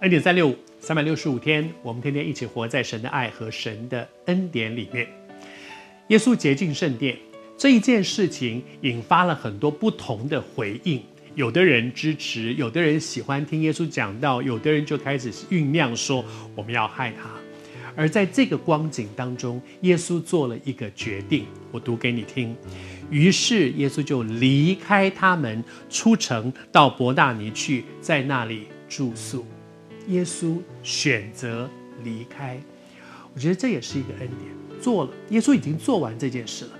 恩典三六五，三百六十五天，我们天天一起活在神的爱和神的恩典里面。耶稣洁净圣殿这一件事情，引发了很多不同的回应。有的人支持，有的人喜欢听耶稣讲道，有的人就开始酝酿说我们要害他。而在这个光景当中，耶稣做了一个决定，我读给你听。于是耶稣就离开他们，出城到伯大尼去，在那里住宿。耶稣选择离开，我觉得这也是一个恩典。做了，耶稣已经做完这件事了，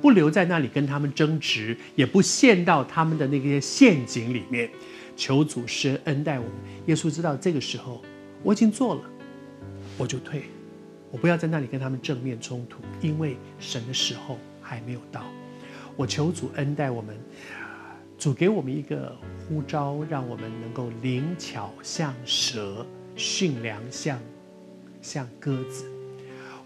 不留在那里跟他们争执，也不陷到他们的那些陷阱里面。求主施恩，待我们。耶稣知道这个时候我已经做了，我就退，我不要在那里跟他们正面冲突，因为神的时候还没有到。我求主恩待我们。主给我们一个呼召，让我们能够灵巧像蛇，驯良像像鸽子。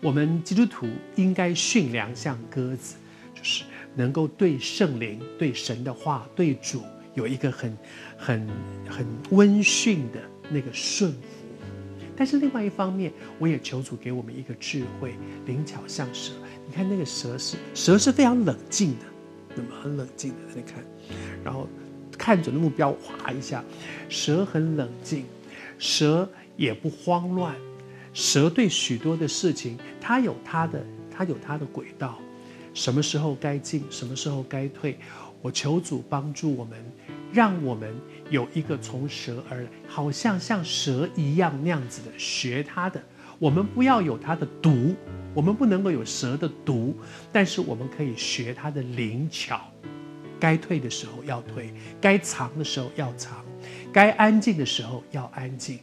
我们基督徒应该驯良像鸽子，就是能够对圣灵、对神的话、对主有一个很、很、很温驯的那个顺服。但是另外一方面，我也求主给我们一个智慧，灵巧像蛇。你看那个蛇是蛇是非常冷静的。那么很冷静的在那看，然后看准了目标，划一下。蛇很冷静，蛇也不慌乱。蛇对许多的事情，它有它的，它有它的轨道。什么时候该进，什么时候该退。我求主帮助我们，让我们有一个从蛇而来，好像像蛇一样那样子的学它的。我们不要有它的毒。我们不能够有蛇的毒，但是我们可以学它的灵巧，该退的时候要退，该藏的时候要藏，该安静的时候要安静，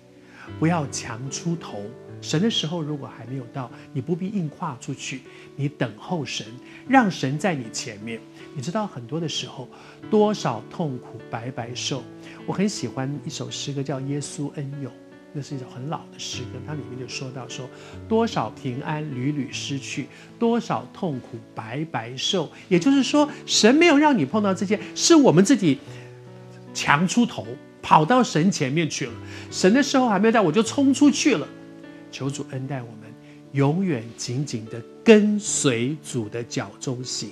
不要强出头。神的时候如果还没有到，你不必硬跨出去，你等候神，让神在你前面。你知道很多的时候，多少痛苦白白受。我很喜欢一首诗歌，叫《耶稣恩友》。那是一首很老的诗歌，它里面就说到说，多少平安屡屡失去，多少痛苦白白受。也就是说，神没有让你碰到这些，是我们自己强出头，跑到神前面去了。神的时候还没有到，我就冲出去了。求主恩待我们，永远紧紧的跟随主的脚中行。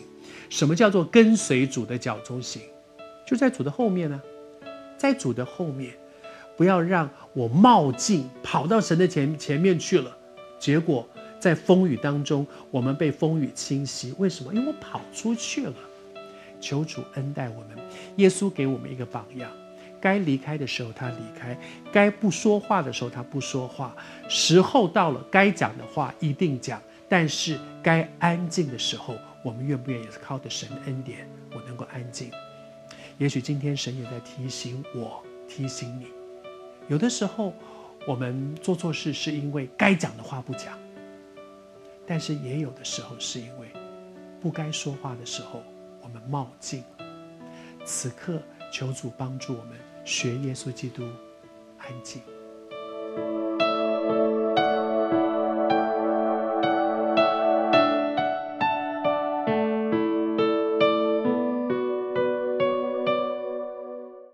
什么叫做跟随主的脚中行？就在主的后面呢，在主的后面。不要让我冒进跑到神的前前面去了，结果在风雨当中，我们被风雨侵袭。为什么？因为我跑出去了。求主恩待我们。耶稣给我们一个榜样：该离开的时候他离开，该不说话的时候他不说话。时候到了，该讲的话一定讲。但是该安静的时候，我们愿不愿意是靠着神的恩典，我能够安静？也许今天神也在提醒我，提醒你。有的时候，我们做错事是因为该讲的话不讲，但是也有的时候是因为不该说话的时候我们冒进。此刻，求主帮助我们学耶稣基督，安静。